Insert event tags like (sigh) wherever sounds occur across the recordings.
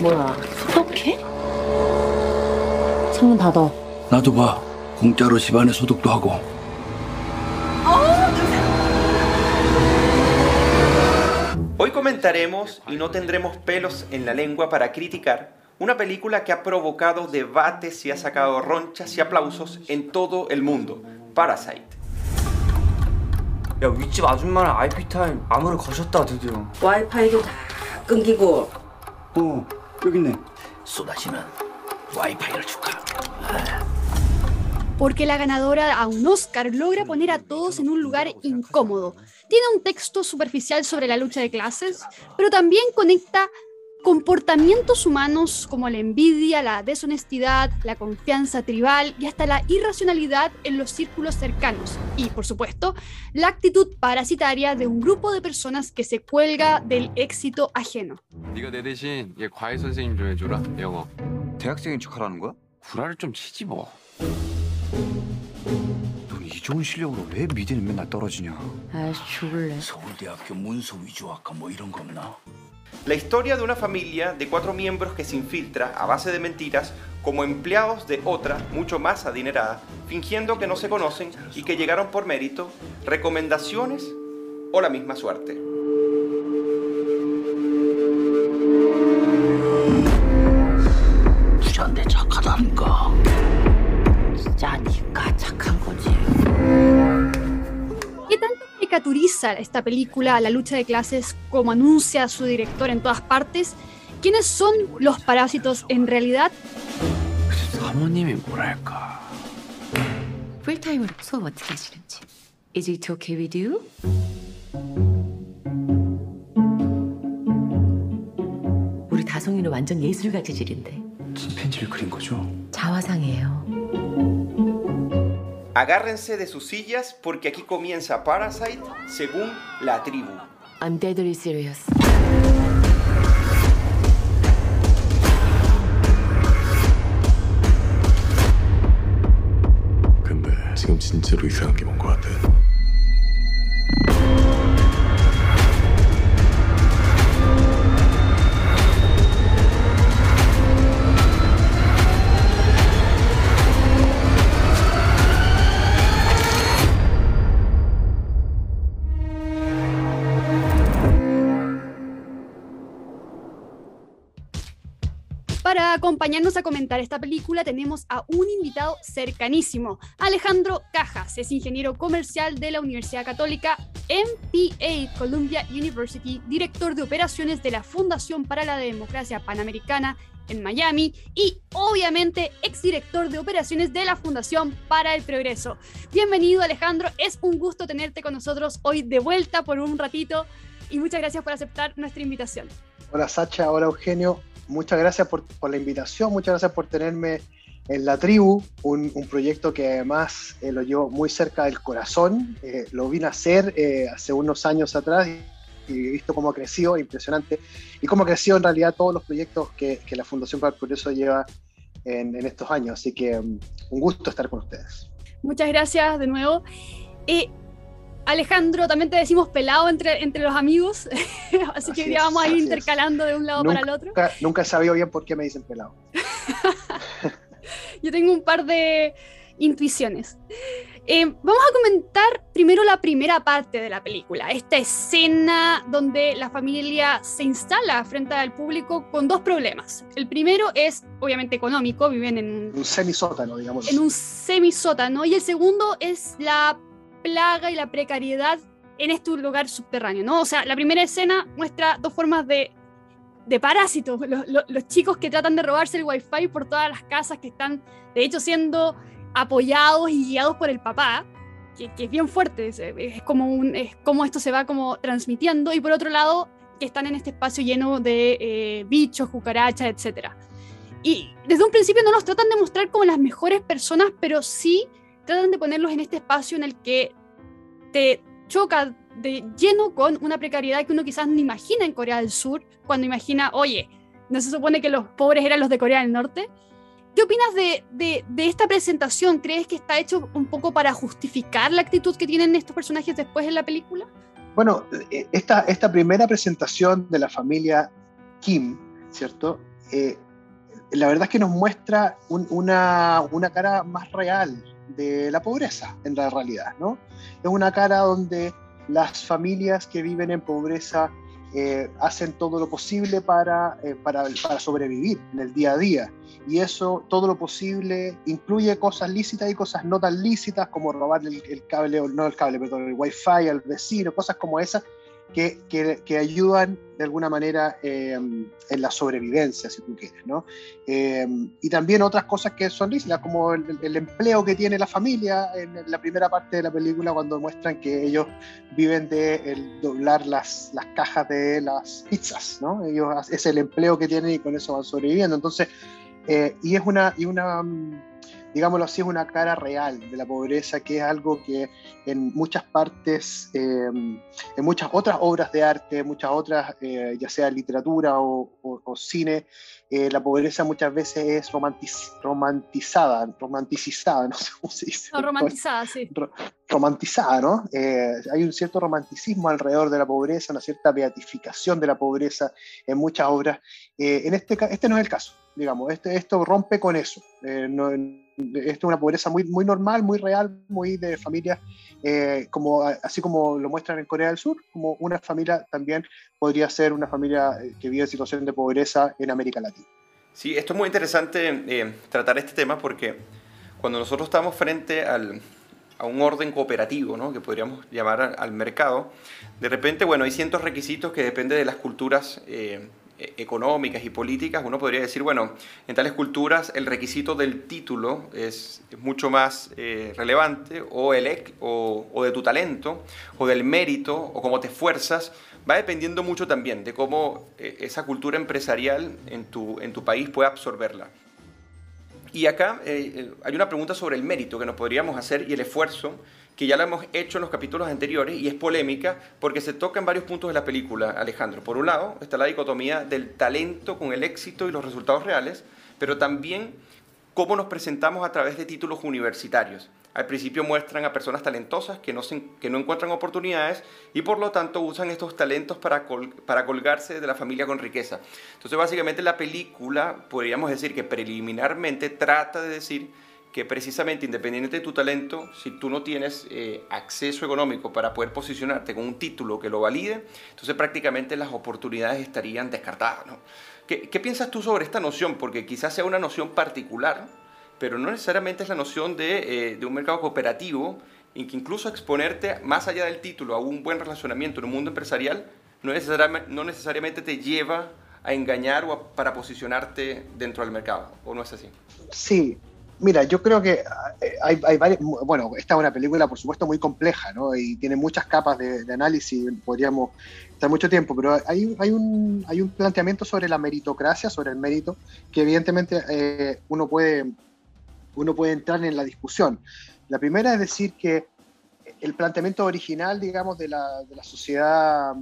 뭐야, 소독해? 창문 닫아. 나도 봐. 공짜로 집안에 소독도 하고. Hoy comentaremos y no tendremos pelos en la lengua para criticar una película que ha provocado debates y ha sacado ronchas y aplausos en todo el mundo, Parasite. 야 윗집 아줌마는 IP 타임 암호를 거셨다 드디어 와이파이도 다 끊기고. 어, 여기 있네. 쏟아지는 와이파이를 줄까? porque la ganadora a un Oscar logra poner a todos en un lugar incómodo. Tiene un texto superficial sobre la lucha de clases, pero también conecta comportamientos humanos como la envidia, la deshonestidad, la confianza tribal y hasta la irracionalidad en los círculos cercanos. Y, por supuesto, la actitud parasitaria de un grupo de personas que se cuelga del éxito ajeno. 네가 내 대신 얘 과외 선생님 좀 해줘라 영어 대학생인 척하라는 거야? 구라를 좀 치지 뭐 넌 이 좋은 실력으로 왜 미대는 맨날 떨어지냐 아이씨, 죽을래. 서울대학교 문서 위조학과 뭐 이런 거 없나? La historia de una familia de cuatro miembros que se infiltra a base de mentiras como empleados de otra mucho más adinerada, fingiendo que no se conocen y que llegaron por mérito, recomendaciones o la misma suerte. caricaturiza esta película la lucha de clases como anuncia su director en todas partes? ¿Quiénes son los parásitos en realidad? 사모님이 뭐랄까 풀타임으로 수업 어떻게 하시는지. Is it okay with you? 우리 다송이는 완전 예술가 재질인데 침팬지를 그린 거죠? 자화상이에요. Agárrense de sus sillas porque aquí comienza Parasite según la tribu. I'm deadly serious. 근데 지금 진짜로 이상한 게 뭔 것 같아 Acompañarnos a comentar esta película tenemos a un invitado cercanísimo, Alejandro Cajas, es ingeniero comercial de la Universidad Católica, MPA Columbia University, director de operaciones de la Fundación para la Democracia Panamericana en Miami y obviamente exdirector de operaciones de la Fundación para el Progreso. Bienvenido Alejandro, es un gusto tenerte con nosotros hoy de vuelta por un ratito y muchas gracias por aceptar nuestra invitación. Hola Sacha, hola Eugenio, muchas gracias por, la invitación, muchas gracias por tenerme en la tribu, un, proyecto que además eh, lo llevo muy cerca del corazón, eh, lo vine a hacer eh, hace unos años atrás y, he visto cómo ha crecido, impresionante, y cómo ha crecido en realidad todos los proyectos que, la Fundación para el Progreso lleva en, estos años, así que um, un gusto estar con ustedes. Muchas gracias de nuevo. Eh, Alejandro, también te decimos pelado entre, entre los amigos, así, (laughs) Así que ya vamos a ir es. intercalando de un lado para el otro. (laughs) Nunca, nunca he sabido bien por qué me dicen pelado. Yo tengo un par de intuiciones. Eh, vamos a comentar primero la primera parte de la película, esta escena donde la familia se instala frente al público con dos problemas. El primero es obviamente económico, viven en Un semisótano, digamos. en un semisótano y el segundo es la plaga y la precariedad en este lugar subterráneo, ¿no? O sea, la primera escena muestra dos formas de, de parásitos, los, chicos que tratan de robarse el wifi por todas las casas que están, de hecho, siendo apoyados y guiados por el papá, que, es bien fuerte, es, como un, es como esto se va como transmitiendo, y por otro lado, que están en este espacio lleno de eh, bichos, cucarachas, etcétera. Y desde un principio no los tratan de mostrar como las mejores personas, pero sí tratan de ponerlos en este espacio en el que te choca de lleno con una precariedad que uno quizás no imagina en Corea del Sur, cuando imagina, oye, ¿no se supone que los pobres eran los de Corea del Norte? ¿Qué opinas de, de- de esta presentación? ¿Crees que está hecho un poco para justificar la actitud que tienen estos personajes después en la película? Bueno, eh, esta, esta primera presentación de la familia Kim, ¿cierto? eh, la verdad es que nos muestra un- una, una cara más real de la pobreza en la realidad, ¿no? Es una cara donde las familias que viven en pobreza eh, hacen todo lo posible para, eh, para, para sobrevivir en el día a día. Y eso, todo lo posible, incluye cosas lícitas y cosas no tan lícitas, como robarle el, el cable, o no el cable, perdón, el wifi al vecino, cosas como esas, que, que, que ayudan de alguna manera eh, en la sobrevivencia, si tú quieres, ¿no? Eh, y también otras cosas que son lícitas, como el, el empleo que tiene la familia en la primera parte de la película, cuando muestran que ellos viven de el doblar las, las cajas de las pizzas, ¿no? Ellos, es el empleo que tienen y con eso van sobreviviendo. Entonces, eh, y es una, y una, mm, digámoslo así, es una cara real de la pobreza, que es algo que en muchas partes, eh, en muchas otras obras de arte, muchas otras, eh, ya sea literatura o, o- o cine, eh, la pobreza muchas veces es romantiz- romantizada, romanticizada, (laughs) no sé cómo se dice. No, romantizada, sí. romantizada, ¿no? Eh, hay un cierto romanticismo alrededor de la pobreza, una cierta beatificación de la pobreza en muchas obras. En este, este no es el caso, digamos, este, esto rompe con eso. Eh, no- esto es una pobreza muy, muy normal, muy real, muy de familias, eh, como, así como lo muestran en Corea del Sur, como una familia también podría ser una familia eh, que vive en situación de pobreza en América Latina. Sí, esto es muy interesante eh, tratar este tema porque cuando nosotros estamos frente al, a un orden cooperativo, ¿no? que podríamos llamar al, mercado, de repente, bueno, hay ciertos requisitos que dependen de las culturas económicas y políticas. Uno podría decir, bueno, en tales culturas el requisito del título es, mucho más eh, relevante, o, el, o, o de tu talento, o del mérito, o cómo te esfuerzas, va dependiendo mucho también de cómo eh, esa cultura empresarial en tu, en tu país puede absorberla. Y acá eh, eh, hay una pregunta sobre el mérito que nos podríamos hacer y el esfuerzo, que ya lo hemos hecho en los capítulos anteriores y es polémica porque se toca en varios puntos de la película, Alejandro. Por un lado está la dicotomía del talento con el éxito y los resultados reales, pero también cómo nos presentamos a través de títulos universitarios. Al principio muestran a personas talentosas que no, se- que no encuentran oportunidades y por lo tanto usan estos talentos para, col- para colgarse de la familia con riqueza. Entonces básicamente la película podríamos decir que preliminarmente trata de decir que precisamente independiente de tu talento, si tú no tienes eh, acceso económico para poder posicionarte con un título que lo valide, entonces prácticamente las oportunidades estarían descartadas. ¿no? ¿Qué, qué piensas tú sobre esta noción? Porque quizás sea una noción particular, pero no necesariamente es la noción de, eh, de un mercado cooperativo en que incluso exponerte más allá del título a un buen relacionamiento en un mundo empresarial no necesariamente, no necesariamente te lleva a engañar o a- para posicionarte dentro del mercado, ¿o no es así? Sí, mira, yo creo que eh, hay, hay varias, bueno, esta es una película por supuesto muy compleja, ¿no? Y tiene muchas capas de, de análisis, podríamos estar mucho tiempo, pero hay, hay, un, hay un planteamiento sobre la meritocracia, sobre el mérito, que evidentemente eh, uno, puede, uno puede entrar en la discusión. La primera es decir que el planteamiento original, digamos, de la, sociedad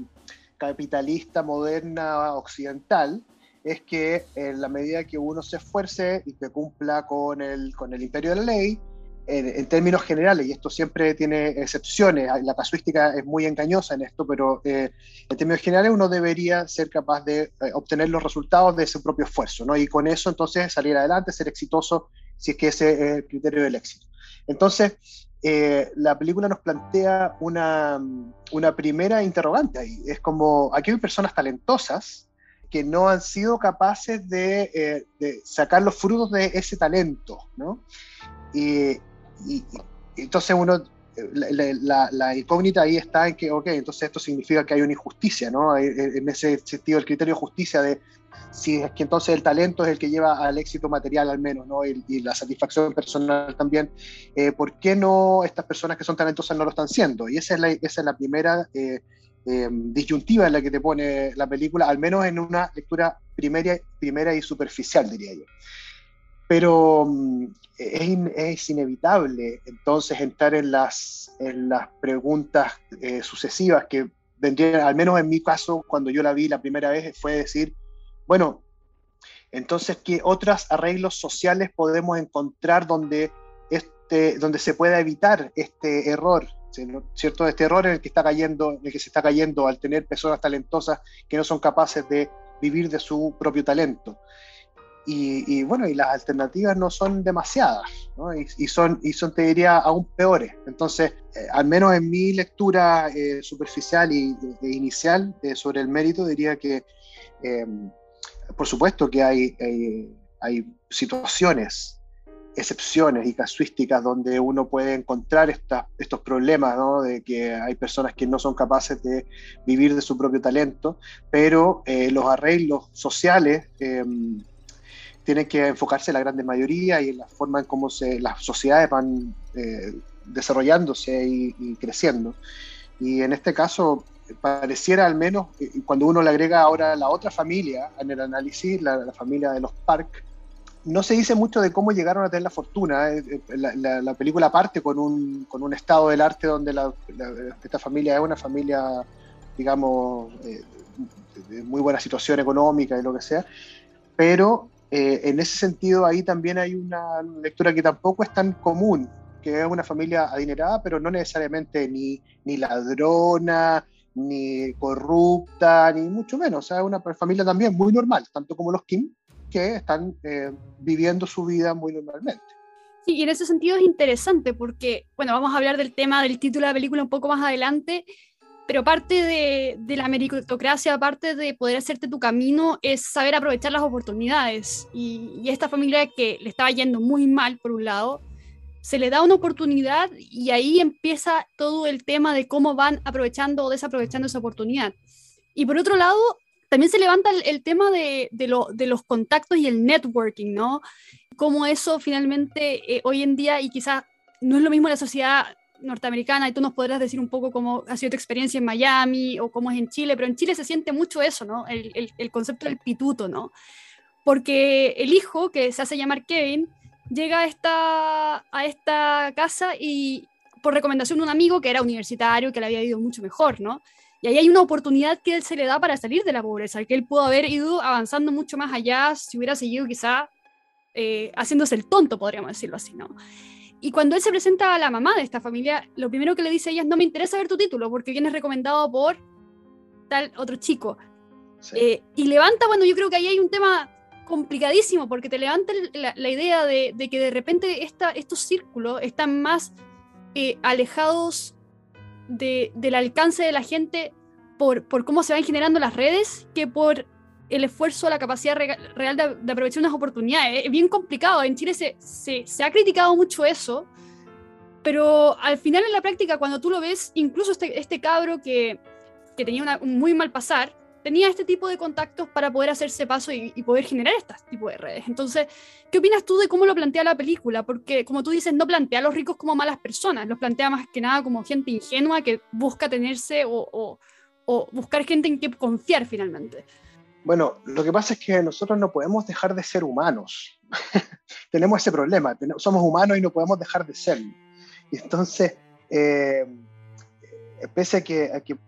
capitalista moderna occidental, es que en la medida que uno se esfuerce y que cumpla con el, con el imperio de la ley, en, en términos generales, y esto siempre tiene excepciones, la casuística es muy engañosa en esto, pero eh, en términos generales uno debería ser capaz de eh, obtener los resultados de su propio esfuerzo, ¿no? Y con eso entonces salir adelante, ser exitoso, si es que ese es el criterio del éxito. Entonces, eh, la película nos plantea una, una primera interrogante ahí. Es como, aquí hay personas talentosas, que no han sido capaces de, eh, sacar los frutos de ese talento, ¿no? Y entonces uno, la, la, la, incógnita ahí está en que, ok, entonces esto significa que hay una injusticia, ¿no? En ese sentido, el criterio de justicia de si es que entonces el talento es el que lleva al éxito material al menos, ¿no? Y, y la satisfacción personal también, eh, ¿por qué no estas personas que son talentosas no lo están siendo? Y esa es la, esa es la primera... Eh, eh, disyuntiva en la que te pone la película, al menos en una lectura primera, primera y superficial, diría yo. Pero mm, es, es, inevitable entonces entrar en las, en las preguntas eh, sucesivas que vendrían, al menos en mi caso, cuando yo la vi la primera vez, fue decir, bueno, entonces, ¿qué otros arreglos sociales podemos encontrar donde, este, donde se pueda evitar este error ¿cierto? Este error en el que está cayendo, en el que se está cayendo al tener personas talentosas que no son capaces de vivir de su propio talento. Y, y bueno, y las alternativas no son demasiadas, ¿no? Y, y son, y son, te diría, aún peores. Entonces, eh, al menos en mi lectura eh, superficial y e inicial eh, sobre el mérito, diría que, eh, por supuesto que hay, hay, hay situaciones excepciones y casuísticas donde uno puede encontrar esta, estos problemas, ¿no? de que hay personas que no son capaces de vivir de su propio talento, pero eh, los arreglos sociales eh, tienen que enfocarse en la gran mayoría y en la forma en cómo se, las sociedades van eh, desarrollándose y, y, creciendo. Y en este caso, pareciera al menos, cuando uno le agrega ahora la otra familia en el análisis, la, la familia de los Park, no se dice mucho de cómo llegaron a tener la fortuna. La, la, la película parte con un, con un, estado del arte donde la, esta familia es una familia, digamos, eh, de muy buena situación económica y lo que sea, pero eh, en ese sentido ahí también hay una lectura que tampoco es tan común, que es una familia adinerada, pero no necesariamente ni, ni ladrona, ni corrupta, ni mucho menos. O sea, es una familia también muy normal, tanto como los Kim, que están eh, viviendo su vida muy normalmente. Sí, y en ese sentido es interesante porque, bueno, vamos a hablar del tema del título de la película un poco más adelante, pero parte de, de la meritocracia, parte de poder hacerte tu camino, es saber aprovechar las oportunidades. Y, y esta familia que le estaba yendo muy mal, por un lado, se le da una oportunidad y ahí empieza todo el tema de cómo van aprovechando o desaprovechando esa oportunidad. Y por otro lado, también se levanta el, el tema de, de, lo, de, los contactos y el networking, ¿no? Cómo eso finalmente eh, hoy en día, y quizás no es lo mismo la sociedad norteamericana, y tú nos podrás decir un poco cómo ha sido tu experiencia en Miami o cómo es en Chile, pero en Chile se siente mucho eso, ¿no? El, concepto del pituto, ¿no? Porque el hijo, que se hace llamar Kevin, llega a esta, a esta casa y por recomendación de un amigo que era universitario, que le había ido mucho mejor, ¿no? Y ahí hay una oportunidad que él se le da para salir de la pobreza, que él pudo haber ido avanzando mucho más allá si hubiera seguido quizá eh, haciéndose el tonto, podríamos decirlo así, ¿no? Y cuando él se presenta a la mamá de esta familia, lo primero que le dice a ella es, no me interesa ver tu título, porque vienes recomendado por tal otro chico. Sí. Eh, y levanta, bueno, yo creo que ahí hay un tema complicadísimo, porque te levanta la, la idea de, de, que de repente esta, estos círculos están más eh, alejados de, del alcance de la gente por, por, cómo se van generando las redes que por el esfuerzo, la capacidad re, real de, de, aprovechar unas oportunidades. Es bien complicado. En Chile se, se, se, ha criticado mucho eso, pero al final en la práctica, cuando tú lo ves, incluso este, este cabro que, que tenía una, un muy mal pasar, tenía este tipo de contactos para poder hacerse paso y, y, poder generar este tipo de redes. Entonces, ¿qué opinas tú de cómo lo plantea la película? Porque, como tú dices, no plantea a los ricos como malas personas, los plantea más que nada como gente ingenua que busca tenerse o, o, o buscar gente en que confiar finalmente. Bueno, lo que pasa es que nosotros no podemos dejar de ser humanos. (laughs) Tenemos ese problema, somos humanos y no podemos dejar de serlo. Y entonces, eh, pese a que,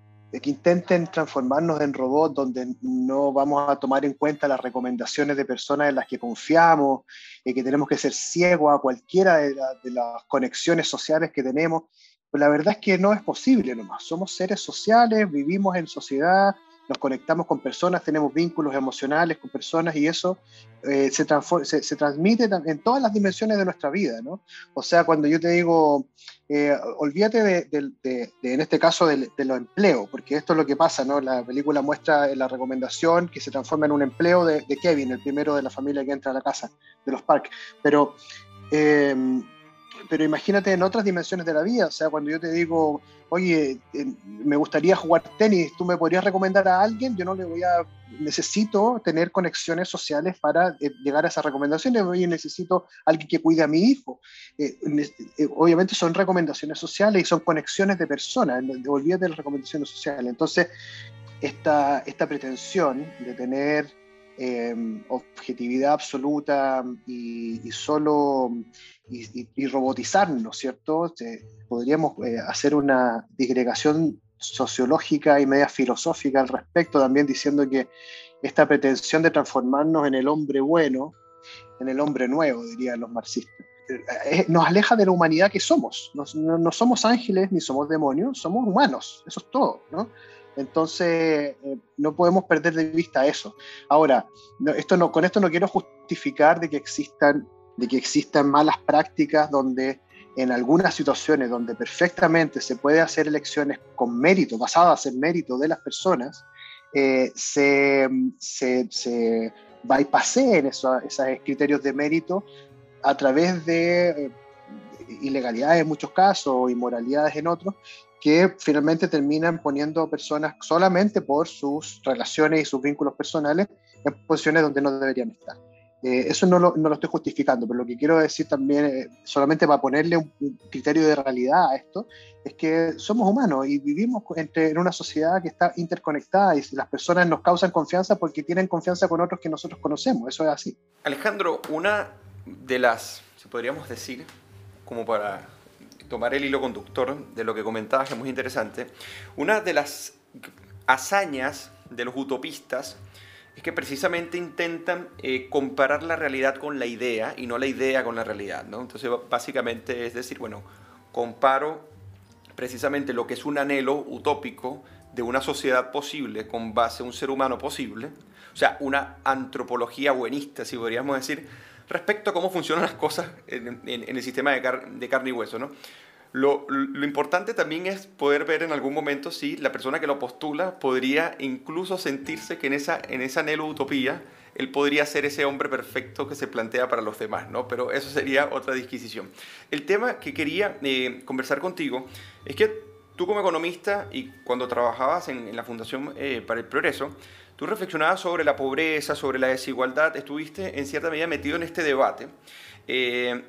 intenten transformarnos en robots donde no vamos a tomar en cuenta las recomendaciones de personas en las que confiamos, y que tenemos que ser ciegos a cualquiera de, la, de las conexiones sociales que tenemos, la verdad es que no es posible nomás. Somos seres sociales, vivimos en sociedad, nos conectamos con personas, tenemos vínculos emocionales con personas y eso eh, se, se, se, transmite en todas las dimensiones de nuestra vida, ¿no? O sea, cuando yo te digo, eh, olvídate de, de, de, de, en este caso de, los empleos, porque esto es lo que pasa, ¿no? La película muestra la recomendación que se transforma en un empleo de, Kevin, el primero de la familia que entra a la casa de los Park, pero... Eh, pero imagínate en otras dimensiones de la vida, o sea, cuando yo te digo, oye, eh, me gustaría jugar tenis, ¿tú me podrías recomendar a alguien? Yo no le voy a, necesito tener conexiones sociales para eh, llegar a esas recomendaciones, oye, necesito alguien que cuide a mi hijo. Eh, obviamente son recomendaciones sociales y son conexiones de personas, olvídate de las recomendaciones sociales. Entonces, esta, esta pretensión de tener eh, objetividad absoluta y, solo y, y, robotizarnos, ¿cierto? Eh, podríamos eh, hacer una disgregación sociológica y media filosófica al respecto, también diciendo que esta pretensión de transformarnos en el hombre bueno, en el hombre nuevo, dirían los marxistas, eh, nos aleja de la humanidad que somos. No, no, somos ángeles ni somos demonios, somos humanos, eso es todo, ¿no? Entonces, eh, no podemos perder de vista eso. Ahora, no, esto no, con esto no quiero justificar de que existan, de que existan malas prácticas donde en algunas situaciones donde perfectamente se puede hacer elecciones con mérito, basadas en mérito de las personas, eh, se, se, se esos criterios de mérito a través de eh, ilegalidades en muchos casos o inmoralidades en otros, que finalmente terminan poniendo personas solamente por sus relaciones y sus vínculos personales en posiciones donde no deberían estar. Eh, eso no lo, no lo, estoy justificando, pero lo que quiero decir también, eh, solamente para ponerle un, un, criterio de realidad a esto, es que somos humanos y vivimos entre, en una sociedad que está interconectada y las personas nos causan confianza porque tienen confianza con otros que nosotros conocemos, eso es así. Alejandro, una de las, si podríamos decir, como para tomar el hilo conductor de lo que comentabas, que es muy interesante, una de las hazañas de los utopistas es que precisamente intentan eh, comparar la realidad con la idea y no la idea con la realidad. ¿no? Entonces, básicamente es decir, bueno, comparo precisamente lo que es un anhelo utópico de una sociedad posible con base a un ser humano posible, o sea, una antropología buenista, si podríamos decir, respecto a cómo funcionan las cosas en, en, en el sistema de, car de, carne y hueso. ¿no? Lo, importante también es poder ver en algún momento si la persona que lo postula podría incluso sentirse que en esa, en esa anhelo utopía él podría ser ese hombre perfecto que se plantea para los demás, ¿no? Pero eso sería otra disquisición. El tema que quería eh, conversar contigo es que tú como economista y cuando trabajabas en, en la Fundación eh, para el Progreso, tú reflexionabas sobre la pobreza, sobre la desigualdad, estuviste en cierta medida metido en este debate. Eh,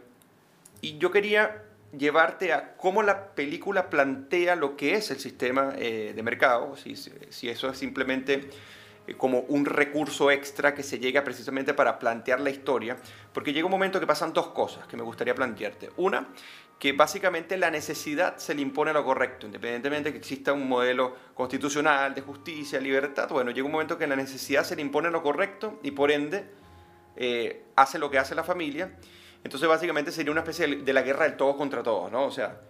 y yo quería llevarte a cómo la película plantea lo que es el sistema eh, de mercado, si, si, eso es simplemente eh, como un recurso extra que se llega precisamente para plantear la historia, porque llega un momento que pasan dos cosas que me gustaría plantearte. Una, que básicamente la necesidad se le impone a lo correcto, independientemente de que exista un modelo constitucional de justicia, libertad, bueno, llega un momento que la necesidad se le impone a lo correcto y por ende eh, hace lo que hace la familia entonces básicamente sería una especie de la guerra del todo contra todos, ¿no? O sea,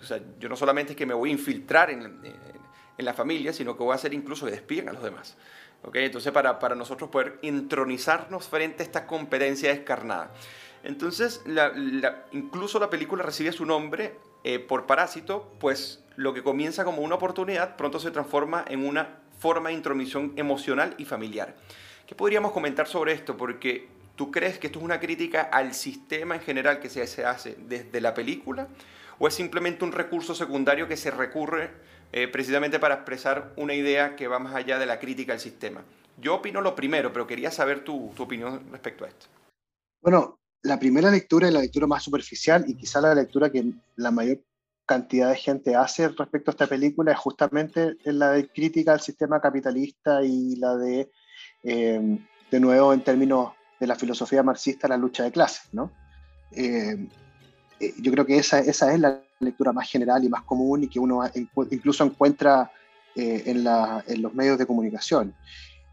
o sea yo no solamente es que me voy a infiltrar en, en, en, la familia, sino que voy a hacer incluso que despiden a los demás. ¿ok? Entonces para, para nosotros poder intronizarnos frente a esta competencia descarnada. Entonces, la, la, incluso la película recibe su nombre eh, por Parásito, pues lo que comienza como una oportunidad pronto se transforma en una forma de intromisión emocional y familiar. ¿Qué podríamos comentar sobre esto? Porque ¿Tú crees que esto es una crítica al sistema en general que se, hace desde la película? ¿O es simplemente un recurso secundario que se recurre eh, precisamente para expresar una idea que va más allá de la crítica al sistema? Yo opino lo primero, pero quería saber tu, tu opinión respecto a esto. Bueno, la primera lectura es la lectura más superficial y quizá la lectura que la mayor cantidad de gente hace respecto a esta película es justamente la de crítica al sistema capitalista y la de, eh, de nuevo, en términos de la filosofía marxista la lucha de clases, ¿no? Eh, eh, yo creo que esa, esa, es la lectura más general y más común y que uno incluso encuentra eh, en, la, en, los medios de comunicación.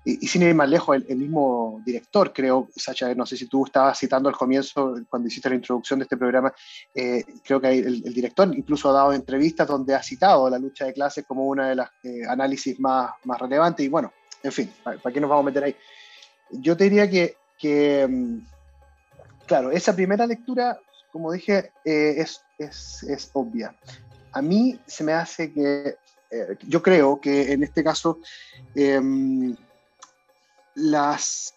Y, y sin ir más lejos, el, el, mismo director, creo, Sacha, no sé si tú estabas citando al comienzo, cuando hiciste la introducción de este programa, eh, creo que el, el, director incluso ha dado entrevistas donde ha citado la lucha de clases como una de las eh, análisis más, más relevantes. Y bueno, en fin, ¿para, ¿para qué nos vamos a meter ahí? Yo te diría que que, mm, claro, esa primera lectura, como dije, eh, es, es, es, obvia. A mí se me hace que, eh, yo creo que en este caso, eh, las,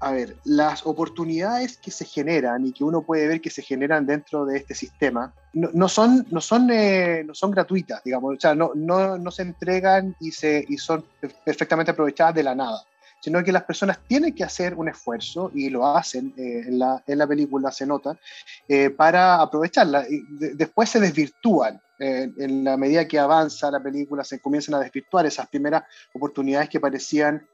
a ver, las oportunidades que se generan y que uno puede ver que se generan dentro de este sistema, no, no son, no, son, eh, no son gratuitas, digamos, o sea, no, no, no se entregan y, se, y son perfectamente aprovechadas de la nada sino que las personas tienen que hacer un esfuerzo, y lo hacen, eh, en, la, en, la, película se nota, eh, para aprovecharla. Y de, después se desvirtúan. Eh, en la medida que avanza la película, se comienzan a desvirtuar esas primeras oportunidades que parecían,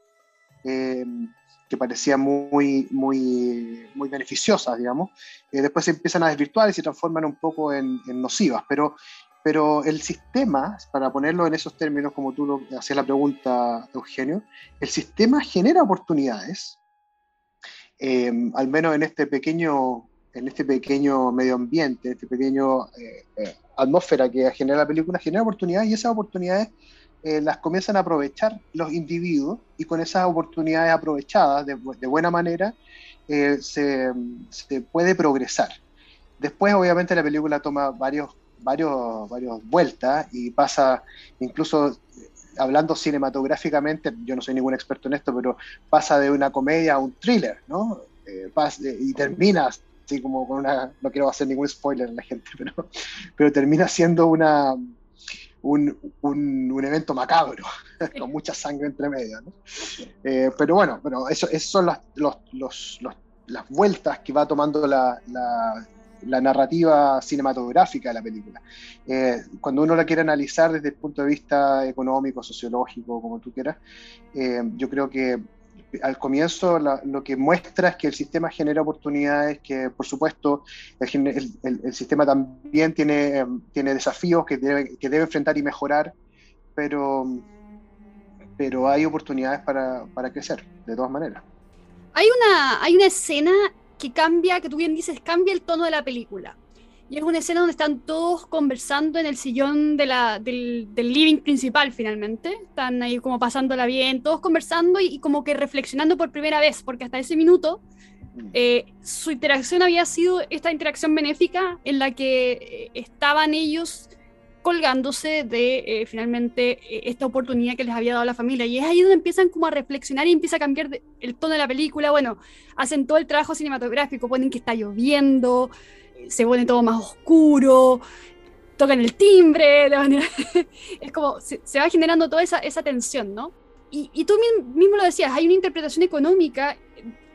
que parecían muy, muy, muy beneficiosas, digamos. después se empiezan a desvirtuar y se transforman un poco en, en nocivas, pero pero el sistema, para ponerlo en esos términos, como tú lo hacías la pregunta, Eugenio, el sistema genera oportunidades, eh, al menos en este pequeño, en este pequeño medio ambiente, este pequeño eh, eh, atmósfera que genera la película, genera oportunidades y esas oportunidades eh, las comienzan a aprovechar los individuos y con esas oportunidades aprovechadas de, de buena manera eh, se, se, puede progresar. Después, obviamente, la película toma varios, varios, varios vueltas y pasa, incluso hablando cinematográficamente, yo no soy ningún experto en esto, pero pasa de una comedia a un thriller, ¿no? Eh, pasa, y termina así como con una, no quiero hacer ningún spoiler a la gente, (laughs) pero, pero termina siendo una, un, un, evento macabro, (laughs) con mucha sangre entre medio. ¿no? Eh, pero bueno, pero eso, eso son las, los, los, las vueltas que va tomando la, la, narrativa cinematográfica de la película. Eh, cuando uno la quiere analizar desde el punto de vista económico, sociológico, como tú quieras, eh, yo creo que al comienzo la, lo que muestra es que el sistema genera oportunidades, que por supuesto el, el, el sistema también tiene, tiene desafíos que debe, que debe enfrentar y mejorar, pero, pero hay oportunidades para, para crecer, de todas maneras. Hay una, hay una escena que cambia, que tú bien dices, cambia el tono de la película. Y es una escena donde están todos conversando en el sillón de la, del, living principal finalmente. Están ahí como pasándola bien, todos conversando y, y como que reflexionando por primera vez, porque hasta ese minuto eh, su interacción había sido esta interacción benéfica en la que eh, estaban ellos colgándose de eh, finalmente esta oportunidad que les había dado la familia. Y es ahí donde empiezan como a reflexionar y empieza a cambiar el tono de la película. Bueno, hacen todo el trabajo cinematográfico, ponen que está lloviendo, se pone todo más oscuro, tocan el timbre, (laughs) es como, se, va generando toda esa, esa tensión, ¿no? Y, y, tú mismo lo decías, hay una interpretación económica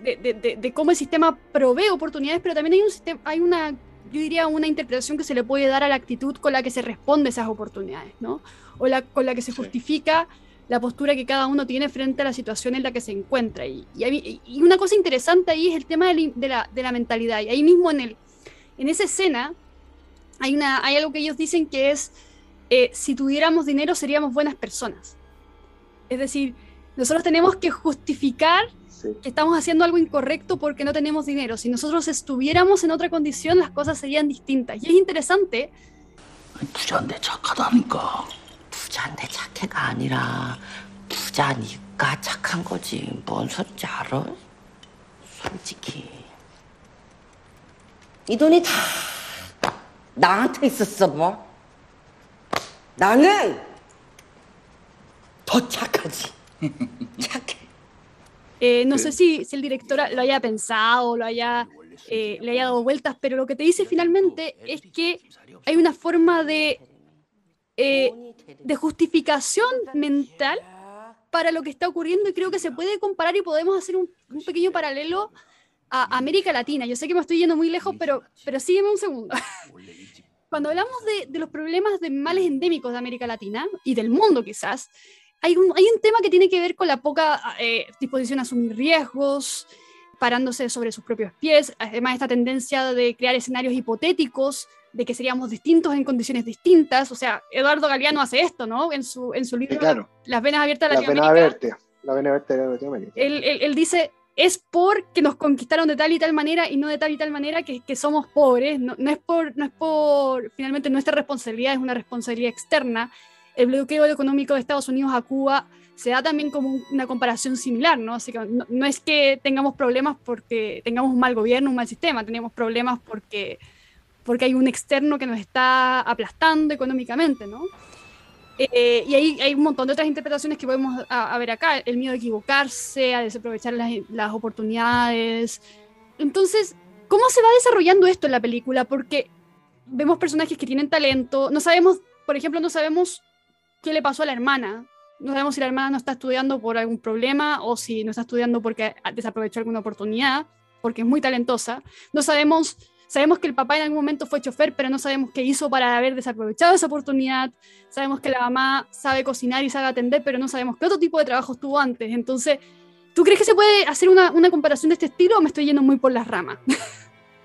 de, de, de, de, cómo el sistema provee oportunidades, pero también hay, un sistema, hay una, yo diría, una interpretación que se le puede dar a la actitud con la que se responde esas oportunidades, ¿no? O la, con la que se justifica sí. la postura que cada uno tiene frente a la situación en la que se encuentra. Y, y, y una cosa interesante ahí es el tema de la, la mentalidad. Y ahí mismo en el, en esa escena hay, una, hay algo que ellos dicen que es, eh, si tuviéramos dinero seríamos buenas personas. Es decir, nosotros tenemos que justificar sí. que estamos haciendo algo incorrecto porque no tenemos dinero. Si nosotros estuviéramos en otra condición, las cosas serían distintas. Y es interesante. 부자인데 착하다니까. 부자인데 착해가 아니라 부자니까 착한 거지. 뭔 소리인지 알아? 솔직히. 이 돈이 다 나한테 있었어 뭐? 나는 더 착하지. 착해. (laughs) Eh, no sé si, si, el director lo haya pensado, lo haya, eh, le haya dado vueltas, pero lo que te dice finalmente es que hay una forma de, eh, de justificación mental para lo que está ocurriendo y creo que se puede comparar y podemos hacer un, un pequeño paralelo a América Latina. Yo sé que me estoy yendo muy lejos, pero, pero sígueme un segundo. (laughs) Cuando hablamos de, de, los problemas de males endémicos de América Latina y del mundo quizás, hay un, hay un tema que tiene que ver con la poca eh, disposición a asumir riesgos, parándose sobre sus propios pies, además esta tendencia de crear escenarios hipotéticos, de que seríamos distintos en condiciones distintas. O sea, Eduardo Galeano hace esto, ¿no? En su, en su libro sí, claro. Las venas abiertas de la Latinoamérica. Venas abiertas, la vena abierta de Latinoamérica. Él, él, él dice, es porque nos conquistaron de tal y tal manera y no de tal y tal manera que, que somos pobres. No, no, es por, no es por, finalmente, nuestra responsabilidad, es una responsabilidad externa. El bloqueo económico de Estados Unidos a Cuba se da también como una comparación similar, ¿no? Así que no, no es que tengamos problemas porque tengamos un mal gobierno, un mal sistema, tenemos problemas porque, porque hay un externo que nos está aplastando económicamente, ¿no? Eh, y hay, un montón de otras interpretaciones que podemos a, a ver acá, el miedo a equivocarse, a desaprovechar las, las, oportunidades. Entonces, ¿cómo se va desarrollando esto en la película? Porque vemos personajes que tienen talento, no sabemos, por ejemplo, no sabemos qué le pasó a la hermana, no sabemos si la hermana no está estudiando por algún problema o si no está estudiando porque desaprovechó alguna oportunidad, porque es muy talentosa, no sabemos Sabemos que el papá en algún momento fue chofer, pero no sabemos qué hizo para haber desaprovechado esa oportunidad. Sabemos que la mamá sabe cocinar y sabe atender, pero no sabemos qué otro tipo de trabajo estuvo antes. Entonces, ¿tú crees que se puede hacer una, una comparación de este estilo o me estoy yendo muy por las ramas? (laughs)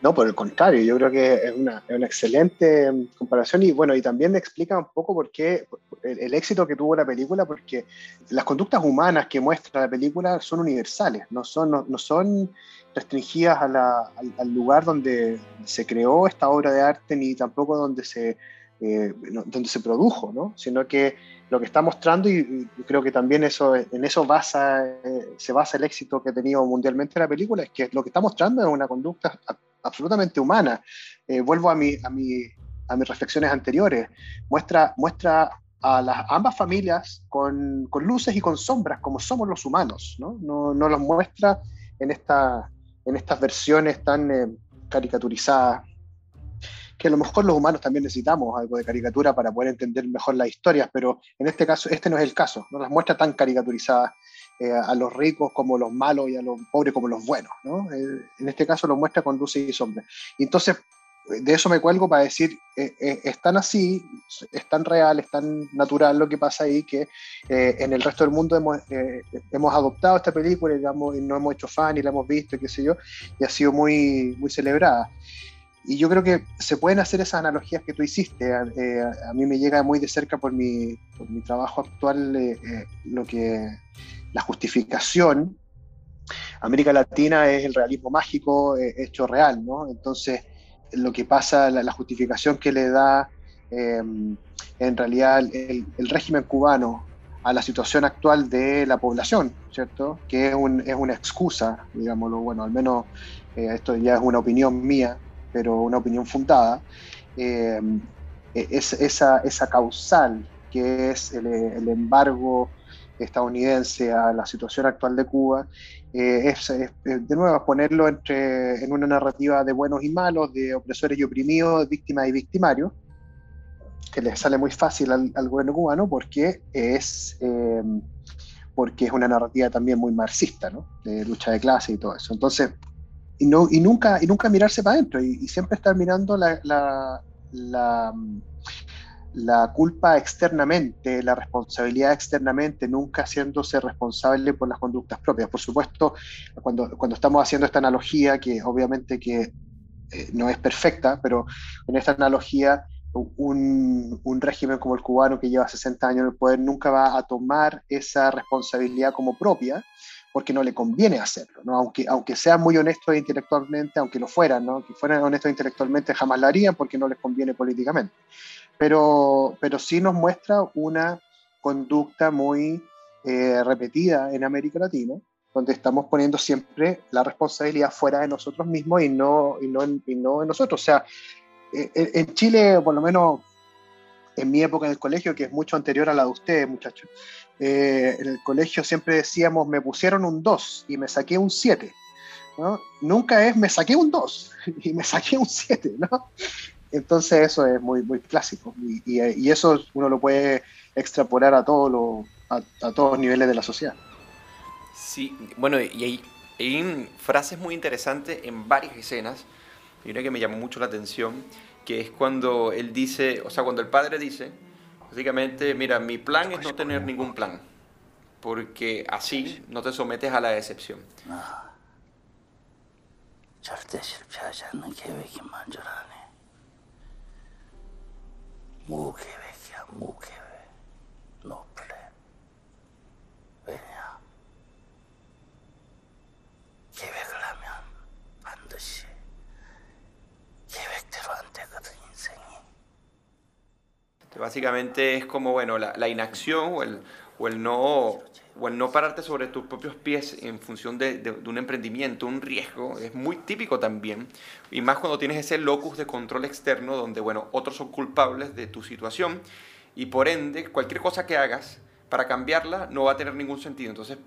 No, por el contrario, yo creo que es una, excelente comparación y bueno, y también explica un poco por qué el, éxito que tuvo la película, porque las conductas humanas que muestra la película son universales, no son, restringidas al, lugar donde se creó esta obra de arte, ni tampoco donde se, eh, donde se produjo, ¿no? sino que lo que está mostrando, y, y creo que también eso, en eso basa, eh, se basa el éxito que ha tenido mundialmente la película, es que lo que está mostrando es una conducta a- absolutamente humana. Eh, vuelvo a, mi, a, mi, a mis reflexiones anteriores, muestra, muestra a las, ambas familias con, con luces y con sombras, como somos los humanos, ¿no? No, no los muestra en, esta, en estas versiones tan eh, caricaturizadas, que a lo mejor los humanos también necesitamos algo de caricatura para poder entender mejor las historias, pero en este caso, este no es el caso, no las muestra tan caricaturizadas eh, a los ricos como los malos y a los pobres como los buenos, ¿no? Eh, en este caso lo muestra con luces y sombras. Y entonces, de eso me cuelgo para decir, eh, eh, es tan así, es tan real, es tan natural lo que pasa ahí que en el resto del mundo hemos, hemos adoptado esta película y no hemos hecho fan y la hemos visto y qué sé yo, y ha sido muy, muy celebrada. Y yo creo que se pueden hacer esas analogías que tú hiciste. A, eh, mí me llega muy de cerca por mi, por mi trabajo actual eh, eh, lo que la justificación. América Latina es el realismo mágico eh, hecho real, ¿no? Entonces, lo que pasa, la, justificación que le da eh, en realidad el, el régimen cubano a la situación actual de la población, ¿cierto? Que es, un- es una excusa, digámoslo, bueno, al menos esto ya es una opinión mía, pero una opinión fundada, eh, es, esa, esa causal que es el, el embargo estadounidense a la situación actual de Cuba, eh, es, es, es, de nuevo ponerlo entre, en una narrativa de buenos y malos, de opresores y oprimidos, víctimas y victimarios, que le sale muy fácil al, al gobierno cubano porque es, eh, porque es una narrativa también muy marxista, ¿no? de lucha de clase y todo eso. Entonces, y, no, y, nunca, y nunca mirarse para adentro y, siempre estar mirando la, culpa externamente, la responsabilidad externamente, nunca haciéndose responsable por las conductas propias. Por supuesto, cuando, estamos haciendo esta analogía, que obviamente que eh, no es perfecta, pero en esta analogía un, un, régimen como el cubano que lleva 60 años en el poder nunca va a tomar esa responsabilidad como propia porque no le conviene hacerlo, ¿no? aunque, aunque sean muy honestos intelectualmente, aunque lo fueran, ¿no? que fueran honestos intelectualmente jamás lo harían porque no les conviene políticamente. Pero, pero sí nos muestra una conducta muy eh, repetida en América Latina, donde estamos poniendo siempre la responsabilidad fuera de nosotros mismos y no, y no, y no en nosotros. O sea, en Chile, por lo menos en mi época en el colegio, que es mucho anterior a la de ustedes, muchachos, eh, en el colegio siempre decíamos, me pusieron un 2 y me saqué un 7. ¿no? Nunca es, me saqué un 2 (laughs) y me saqué un 7. ¿no? Entonces eso es muy, muy clásico y, y, y, eso uno lo puede extrapolar a, todo lo, a, a todos los niveles de la sociedad. Sí, bueno, y hay, hay frases muy interesantes en varias escenas y una que me llamó mucho la atención, que es cuando él dice, o sea, cuando el padre dice, básicamente, mira, mi plan es no tener ningún plan, porque así no te sometes a la decepción. Básicamente es como, bueno, la, la inacción o el, o, el no, o el no pararte sobre tus propios pies en función de, de, de, un emprendimiento, un riesgo, es muy típico también. Y más cuando tienes ese locus de control externo donde, bueno, otros son culpables de tu situación y por ende cualquier cosa que hagas para cambiarla no va a tener ningún sentido. Entonces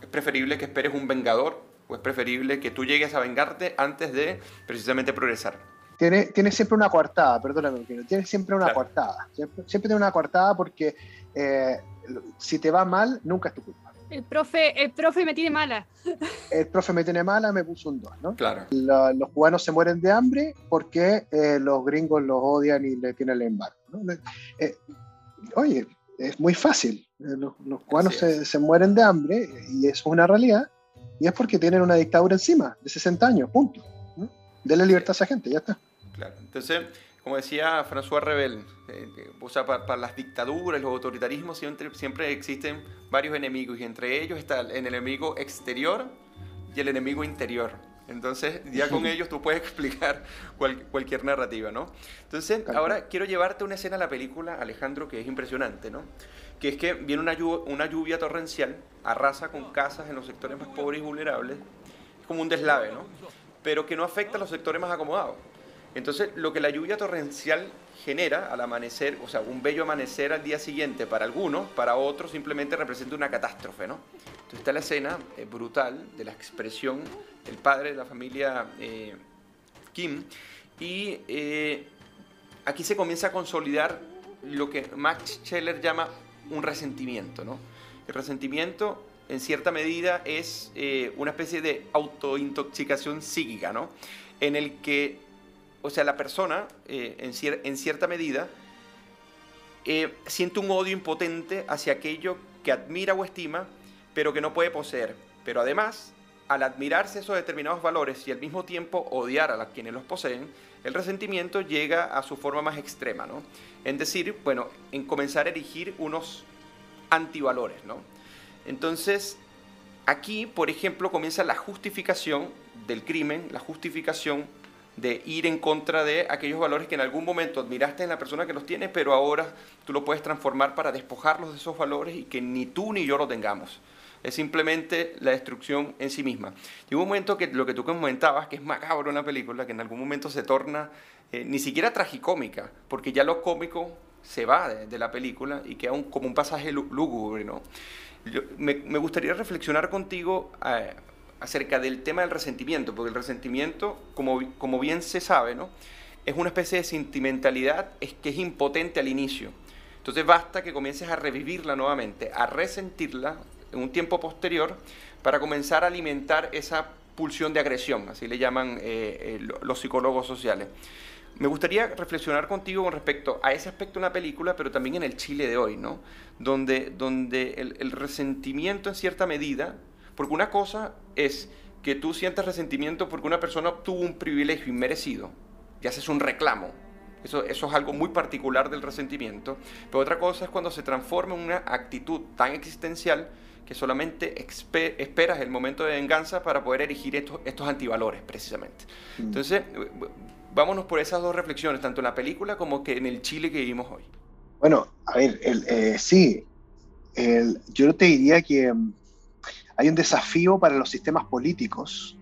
es preferible que esperes un vengador o es preferible que tú llegues a vengarte antes de precisamente progresar. Tiene, tiene siempre una coartada, perdóname, tiene siempre una claro. coartada. Siempre, siempre, tiene una coartada porque eh, si te va mal, nunca es tu culpa. El profe, el profe me tiene mala. El profe me tiene mala, me puso un 2, ¿no? Claro. La, los cubanos se mueren de hambre porque eh, los gringos los odian y le tienen el embargo. ¿no? Eh, oye, es muy fácil. Los, los cubanos se, se, mueren de hambre y eso es una realidad. Y es porque tienen una dictadura encima de 60 años, punto. ¿no? Denle libertad a esa gente, ya está. Claro. Entonces, como decía François Rebel, eh, o sea, para, para, las dictaduras, los autoritarismos, siempre, siempre existen varios enemigos y entre ellos está el enemigo exterior y el enemigo interior. Entonces, ya con (laughs) ellos tú puedes explicar cual- cualquier narrativa, ¿no? Entonces, ahora quiero llevarte una escena a la película, Alejandro, que es impresionante, ¿no? Que es que viene una lluvia, una lluvia torrencial, arrasa con casas en los sectores más pobres y vulnerables, es como un deslave, ¿no? Pero que no afecta a los sectores más acomodados. Entonces, lo que la lluvia torrencial genera al amanecer, o sea, un bello amanecer al día siguiente para algunos, para otros simplemente representa una catástrofe, ¿no? Entonces está la escena eh, brutal de la expresión del padre de la familia eh, Kim y eh, aquí se comienza a consolidar lo que Max Scheller llama un resentimiento, ¿no? El resentimiento en cierta medida es una especie de autointoxicación psíquica, ¿no? En el que, o sea, la persona, eh, en, cier- en cierta medida, eh, siente un odio impotente hacia aquello que admira o estima, pero que no puede poseer. Pero además, al admirarse esos determinados valores y al mismo tiempo odiar a los quienes los poseen, el resentimiento llega a su forma más extrema, ¿no? En decir, bueno, en comenzar a erigir unos antivalores, ¿no? Entonces, aquí, por ejemplo, comienza la justificación del crimen, la justificación de ir en contra de aquellos valores que en algún momento admiraste en la persona que los tiene, pero ahora tú lo puedes transformar para despojarlos de esos valores y que ni tú ni yo lo tengamos. Es simplemente la destrucción en sí misma. Llega un momento que lo que tú comentabas, que es macabro en la película, que en algún momento se torna eh, ni siquiera tragicómica, porque ya lo cómico se va de, la película y queda un- como un pasaje lú- lúgubre, ¿no? Me gustaría reflexionar contigo eh, acerca del tema del resentimiento, porque el resentimiento, como, como bien se sabe, ¿no? es una especie de sentimentalidad es que es impotente al inicio. Entonces basta que comiences a revivirla nuevamente, a resentirla en un tiempo posterior para comenzar a alimentar esa pulsión de agresión, así le llaman eh, eh, lo- los psicólogos sociales. Me gustaría reflexionar contigo con respecto a ese aspecto en la película, pero también en el Chile de hoy, ¿no? Donde, donde el resentimiento en cierta medida, porque una cosa es que tú sientas resentimiento porque una persona obtuvo un privilegio inmerecido y haces un reclamo. Eso, eso es algo muy particular del resentimiento. Pero otra cosa es cuando se transforma en una actitud tan existencial que solamente esperas el momento de venganza para poder erigir estos, estos antivalores, precisamente. Entonces, eh, vámonos por esas dos reflexiones, tanto en la película como que en el Chile que vivimos hoy. Bueno, a ver, el, eh, sí, el- yo te diría que mm, hay un desafío para los sistemas políticos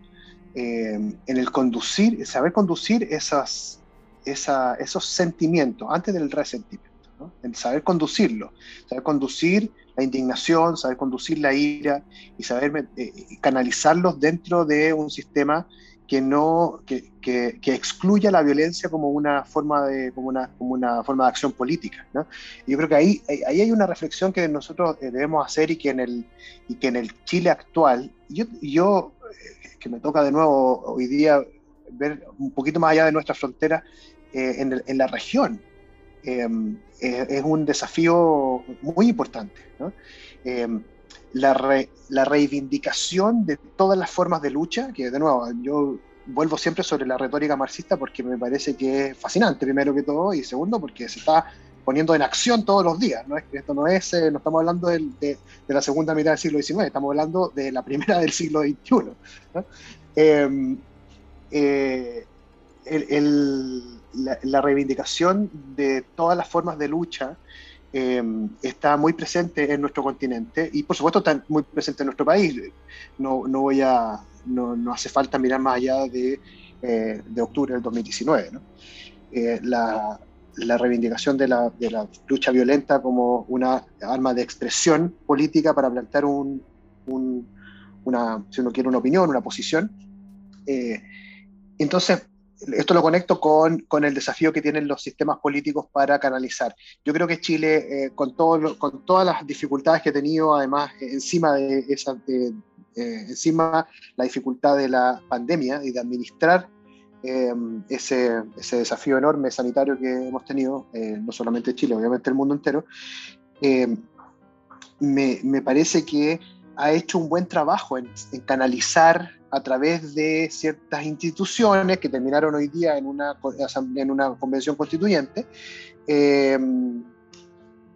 eh, en el conducir, saber conducir esas, esa- esos sentimientos antes del resentimiento. El saber conducirlo, saber conducir la indignación, saber conducir la ira y saber eh, canalizarlos dentro de un sistema que no que, que- que excluya la violencia como una forma de como una, como una forma de acción política ¿no? Yo creo que ahí, ahí- hay una reflexión que nosotros eh, debemos hacer y que en el y que en el Chile actual yo, yo eh, que me toca de nuevo hoy día ver un poquito más allá de nuestra frontera eh, en, el- en la región eh, eh, es un desafío muy importante ¿no? Eh, la, re- la reivindicación de todas las formas de lucha, que de nuevo yo vuelvo siempre sobre la retórica marxista porque me parece que es fascinante, primero que todo, y segundo porque se está poniendo en acción todos los días. ¿no? Esto no es, eh, no estamos hablando de, la segunda mitad del siglo XIX, estamos hablando de la primera del siglo XXI. ¿no? Eh, la reivindicación de todas las formas de lucha eh, está muy presente en nuestro continente y por supuesto está muy presente en nuestro país. No, no voy a, no, no hace falta mirar más allá de, eh, de octubre del 2019. ¿no? Eh, la, la reivindicación de la, de la lucha violenta como una arma de expresión política para plantear un, un- una, si uno quiere, una opinión, una posición. Eh, entonces, esto lo conecto con, con el desafío que tienen los sistemas políticos para canalizar. Yo creo que Chile, eh, con, todo con todas las dificultades que ha tenido, además, encima de esa, eh, encima la dificultad de la pandemia y de administrar eh, ese, ese desafío enorme sanitario que hemos tenido, no solamente Chile, obviamente el mundo entero, me, me parece que ha hecho un buen trabajo en canalizar a través de ciertas instituciones que terminaron hoy día en una, en una convención constituyente, eh,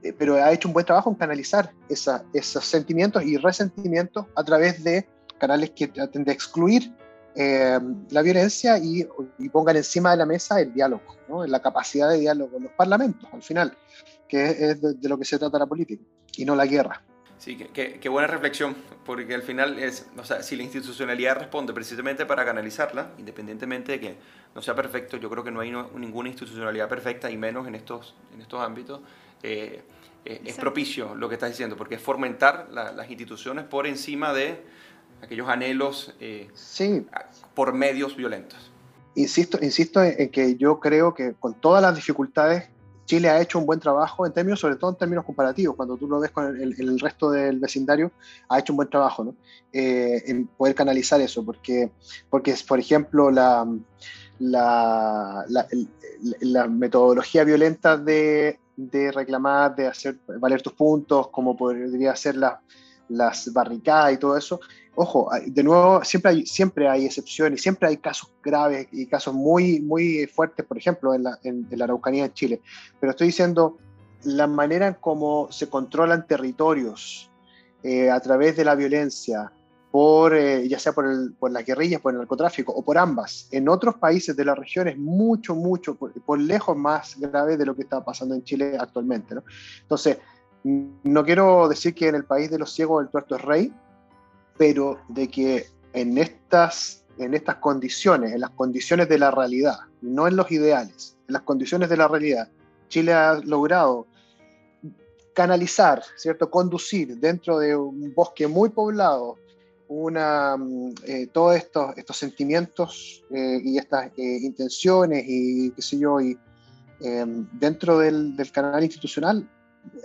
eh, pero ha hecho un buen trabajo en canalizar esa- esos sentimientos y resentimientos a través de canales que traten de excluir eh, la violencia y, y, pongan encima de la mesa el diálogo, ¿no? la capacidad de diálogo en los parlamentos, al final, que es de, de lo que se trata la política y no la guerra. Sí, qué, qué, buena reflexión, porque al final es, o sea, si la institucionalidad responde precisamente para canalizarla, independientemente de que no sea perfecto, yo creo que no hay no, ninguna institucionalidad perfecta, y menos en estos, en estos ámbitos, eh, eh, es propicio lo que estás diciendo, porque es fomentar la, las instituciones por encima de aquellos anhelos eh, sí. por medios violentos. Insisto, insisto en que yo creo que con todas las dificultades Chile ha hecho un buen trabajo en términos, sobre todo en términos comparativos, cuando tú lo ves con el, el, resto del vecindario, ha hecho un buen trabajo ¿no? eh, en poder canalizar eso, porque, porque por ejemplo, la, la, la, la metodología violenta de, de, reclamar, de hacer valer tus puntos, como podría ser la, las barricadas y todo eso, ojo, de nuevo, siempre hay, siempre hay excepciones, siempre hay casos graves y casos muy, muy fuertes, por ejemplo, en la, en, en la Araucanía de Chile. Pero estoy diciendo, la manera en cómo se controlan territorios eh, a través de la violencia, por, eh, ya sea por, el, por las guerrillas, por el narcotráfico o por ambas, en otros países de la región es mucho, mucho, por, por lejos más grave de lo que está pasando en Chile actualmente. ¿no? Entonces, no quiero decir que en el país de los ciegos el tuerto es rey, pero de que en estas, en estas condiciones, en las condiciones de la realidad, no en los ideales, en las condiciones de la realidad, Chile ha logrado canalizar, ¿cierto? conducir dentro de un bosque muy poblado una, eh, todos estos, estos sentimientos eh, y estas eh, intenciones y qué sé yo, y dentro del, del canal institucional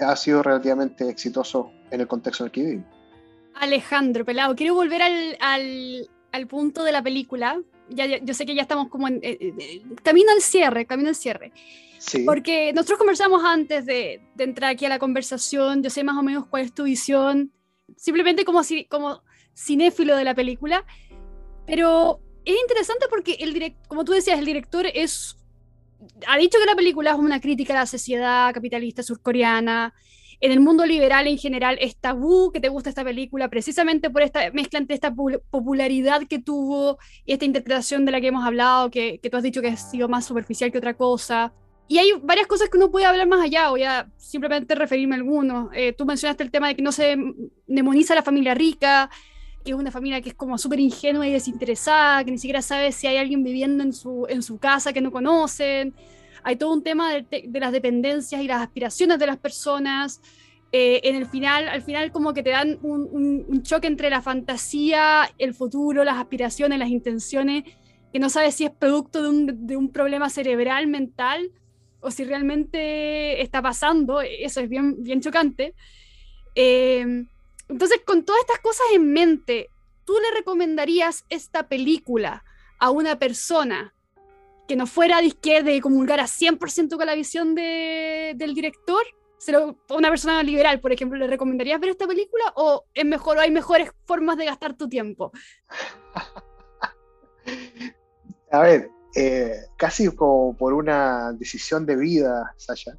ha sido relativamente exitoso en el contexto en el que vivimos. Alejandro Pelado, quiero volver al, al, al punto de la película. Ya, ya, yo sé que ya estamos como en eh, eh, camino al cierre, camino al cierre. Sí. Porque nosotros conversamos antes de, de, entrar aquí a la conversación, yo sé más o menos cuál es tu visión, simplemente como, si, como cinéfilo de la película, pero es interesante porque, el direct, como tú decías, el director es ha dicho que la película es una crítica a la sociedad capitalista surcoreana. En el mundo liberal en general es tabú que te gusta esta película precisamente por esta mezcla entre esta popularidad que tuvo y esta interpretación de la que hemos hablado, que, que tú has dicho que ha sido más superficial que otra cosa. Y hay varias cosas que uno puede hablar más allá, voy a simplemente referirme a algunos. Eh, tú mencionaste el tema de que no se demoniza la familia rica, que es una familia que es como súper ingenua y desinteresada, que ni siquiera sabe si hay alguien viviendo en su, en su casa que no conocen. Hay todo un tema de, de las dependencias y las aspiraciones de las personas. Eh, en el final, al final como que te dan un, un, un, choque entre la fantasía, el futuro, las aspiraciones, las intenciones, que no sabes si es producto de un, de un problema cerebral, mental, o si realmente está pasando. Eso es bien, bien chocante. Eh, entonces, con todas estas cosas en mente, ¿tú le recomendarías esta película a una persona que no fuera de izquierda y comulgara 100% con la visión de, del director? ¿A una persona liberal, por ejemplo, le recomendarías ver esta película o es mejor o hay mejores formas de gastar tu tiempo? (laughs) A ver, eh, casi como por una decisión de vida, Sasha,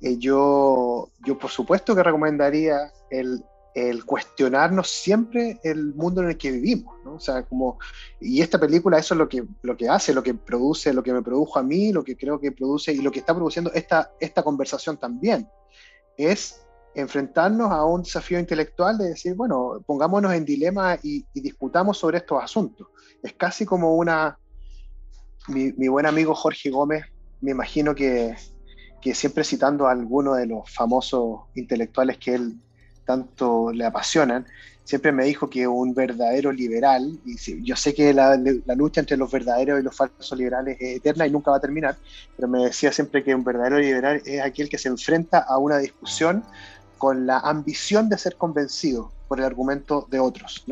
eh, yo, yo por supuesto que recomendaría el, el cuestionarnos siempre el mundo en el que vivimos. O sea, como, y esta película eso es lo que, lo que hace, lo que produce, lo que me produjo a mí, lo que creo que produce y lo que está produciendo esta, esta conversación también, es enfrentarnos a un desafío intelectual de decir, bueno, pongámonos en dilema y, y discutamos sobre estos asuntos. Es casi como una, mi, mi buen amigo Jorge Gómez, me imagino que, que siempre citando a alguno de los famosos intelectuales que él tanto le apasionan, siempre me dijo que un verdadero liberal, y yo sé que la, lucha entre los verdaderos y los falsos liberales es eterna y nunca va a terminar, pero me decía siempre que un verdadero liberal es aquel que se enfrenta a una discusión con la ambición de ser convencido por el argumento de otros.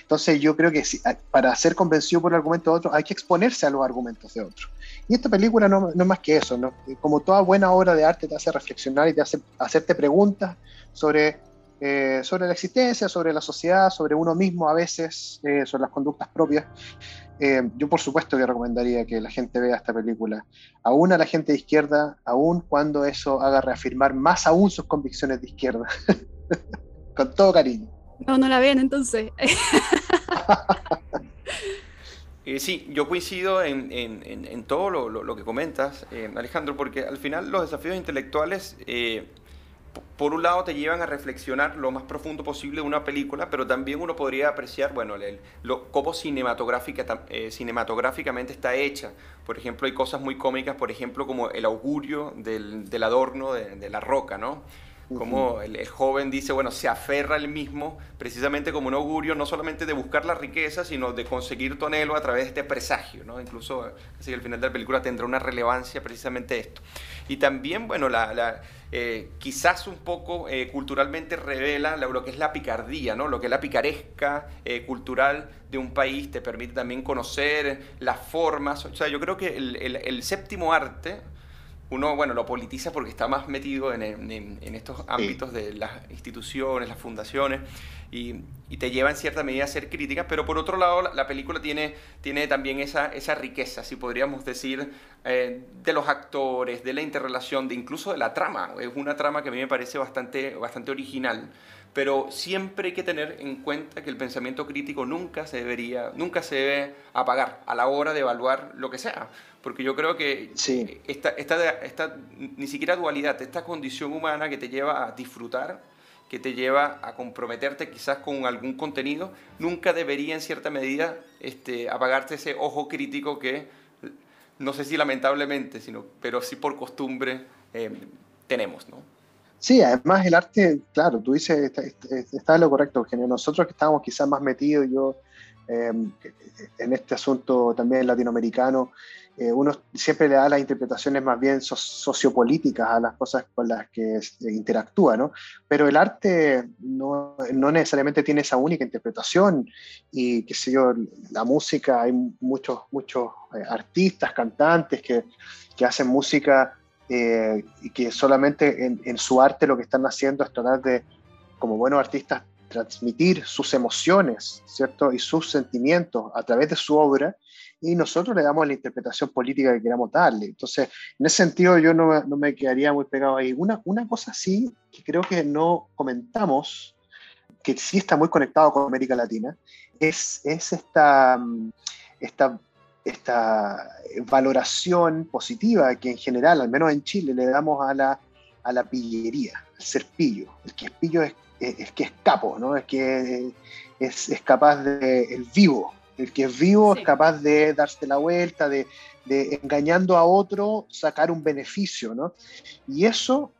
Entonces yo creo que para ser convencido por el argumento de otros hay que exponerse a los argumentos de otros. Y esta película no, es más que eso, como toda buena obra de arte te hace reflexionar y te hace hacerte preguntas sobre eh, sobre la existencia, sobre la sociedad, sobre uno mismo a veces, eh, sobre las conductas propias. Eh, yo por supuesto que recomendaría que la gente vea esta película, aún a la gente de izquierda, aún cuando eso haga reafirmar más aún sus convicciones de izquierda, (laughs) con todo cariño. No, no la vean entonces. (laughs) Eh, sí, yo coincido en, en- en- en todo lo, lo- lo que comentas, eh, Alejandro, porque al final los desafíos intelectuales, eh, por un lado, te llevan a reflexionar lo más profundo posible una película, pero también uno podría apreciar, bueno, el- lo, cómo cinematográfica, eh, cinematográficamente está hecha. Por ejemplo, hay cosas muy cómicas, por ejemplo, como el augurio del, del adorno de, de la roca, ¿no? Como el, el joven dice, bueno, se aferra al mismo precisamente como un augurio, no solamente de buscar la riqueza, sino de conseguir tu anhelo a través de este presagio, ¿no? Incluso, así que al final de la película tendrá una relevancia precisamente esto. Y también, bueno, la, la, eh, quizás un poco eh, culturalmente revela lo, lo que es la picardía, ¿no? Lo que es la picaresca eh, cultural de un país, te permite también conocer las formas. O sea, yo creo que el, el- el séptimo arte, uno, bueno, lo politiza porque está más metido en, en- en estos ámbitos de las instituciones, las fundaciones, y, y te lleva en cierta medida a ser críticas, pero por otro lado la, la película tiene, tiene también esa, esa riqueza, si podríamos decir, eh, de los actores, de la interrelación, de incluso de la trama. Es una trama que a mí me parece bastante, bastante original, pero siempre hay que tener en cuenta que el pensamiento crítico nunca se debería, nunca se debe apagar a la hora de evaluar lo que sea, porque yo creo que Sí. esta, esta, esta ni siquiera dualidad, esta condición humana que te lleva a disfrutar, que te lleva a comprometerte quizás con algún contenido, nunca debería en cierta medida este, apagarte ese ojo crítico que, no sé si lamentablemente, sino, pero sí por costumbre eh, tenemos, ¿no? Sí, además el arte, claro, tú dices, está, está- en lo correcto, Eugenio. Nosotros que estamos quizás más metidos, yo eh, en este asunto también latinoamericano, eh, uno siempre le da las interpretaciones más bien so- sociopolíticas a las cosas con las que se interactúa, ¿no? Pero el arte no, no necesariamente tiene esa única interpretación y, qué sé yo, la música, hay muchos, muchos eh, artistas, cantantes que, que hacen música eh, y que solamente en, en su arte lo que están haciendo es tratar de, como buenos artistas, transmitir sus emociones, ¿cierto? Y sus sentimientos a través de su obra, y nosotros le damos la interpretación política que queramos darle. Entonces, en ese sentido, yo no, no me quedaría muy pegado ahí. Una, una cosa sí, que creo que no comentamos, que sí está muy conectado con América Latina, es, es esta, mm, esta, esta valoración positiva que en general, al menos en Chile, le damos a la, a la pillería, al ser pillo. El que es pillo es, es, es que es capo, ¿no? Es que es, es capaz de, el vivo, el que es vivo Sí. es capaz de darse la vuelta, de, de engañando a otro, sacar un beneficio, ¿no? Y eso,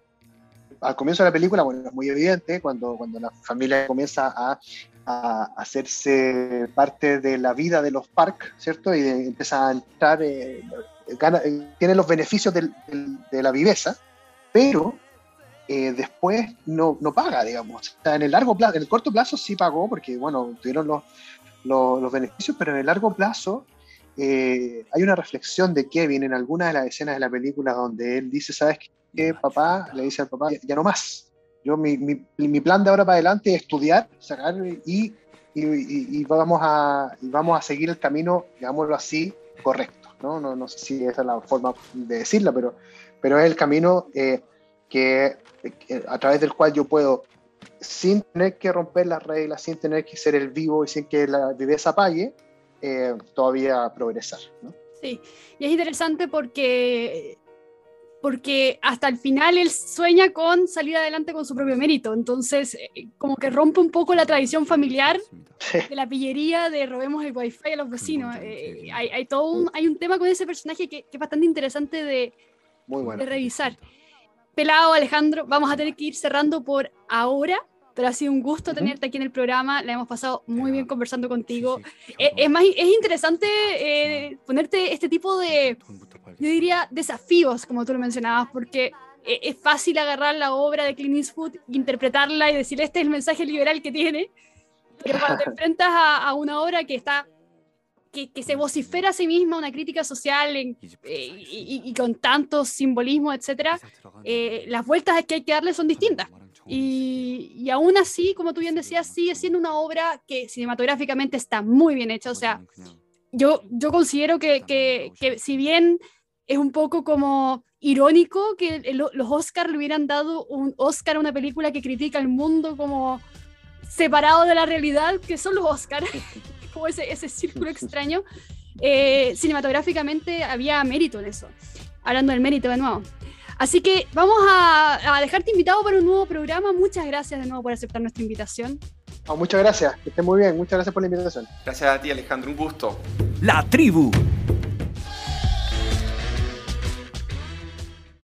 al comienzo de la película, bueno, es muy evidente cuando, cuando la familia comienza a, a hacerse parte de la vida de los parques, ¿cierto? Y de- empieza a entrar, eh, gana- eh, tiene los beneficios del- del- de la viveza, pero eh, después no, no paga, digamos. O sea, en el largo plazo, en el corto plazo sí pagó, porque, bueno, tuvieron los, los, los beneficios, pero en el largo plazo eh, hay una reflexión de Kevin en algunas de las escenas de la película donde él dice, ¿sabes qué, papá? Le dice al papá, ya, ya no más. Yo, mi, mi, mi plan de ahora para adelante es estudiar, sacar y, y, y- vamos, a, vamos a seguir el camino, digámoslo así, correcto. ¿no? No, no sé si esa es la forma de decirla, pero, pero es el camino eh, que, que- a través del cual yo puedo, sin tener que romper las reglas, sin tener que ser el vivo y sin que la viveza apague, eh, todavía progresar. Sí, y es interesante porque, porque hasta el final él sueña con salir adelante con su propio mérito, entonces eh, como que rompe un poco la tradición familiar de la pillería de robemos el wifi a los vecinos. Eh, hay, hay todo un, hay un tema con ese personaje que, que es bastante interesante de, Muy bueno. de revisar. Pelado, Alejandro, vamos a tener que ir cerrando por ahora, pero ha sido un gusto tenerte aquí en el programa, la hemos pasado muy bien conversando contigo. Eh, es, más, es interesante eh, ponerte este tipo de, yo diría, desafíos, como tú lo mencionabas, porque eh, es fácil agarrar la obra de Clint Eastwood, interpretarla y decir, este es el mensaje liberal que tiene, pero cuando te (laughs) enfrentas a, a una obra que está... Que, que se vocifera a sí misma una crítica social en- eh, y, y- con tantos simbolismos, etcétera, eh, las vueltas que hay que darle son distintas. Y, y aún así, como tú bien decías, sigue siendo una obra que cinematográficamente está muy bien hecha. O sea, yo, yo considero que, que, que si bien es un poco como irónico que el- los Oscars le hubieran dado un Oscar a una película que critica el mundo como separado de la realidad, que son los Oscars, (laughs) como ese, ese círculo extraño. eh, cinematográficamente había mérito en eso. Hablando del mérito de nuevo. Así que vamos a, a dejarte invitado para un nuevo programa. Muchas gracias de nuevo por aceptar nuestra invitación. No, muchas gracias, que estén muy bien, muchas gracias por la invitación. Gracias a ti, Alejandro, un gusto. La tribu,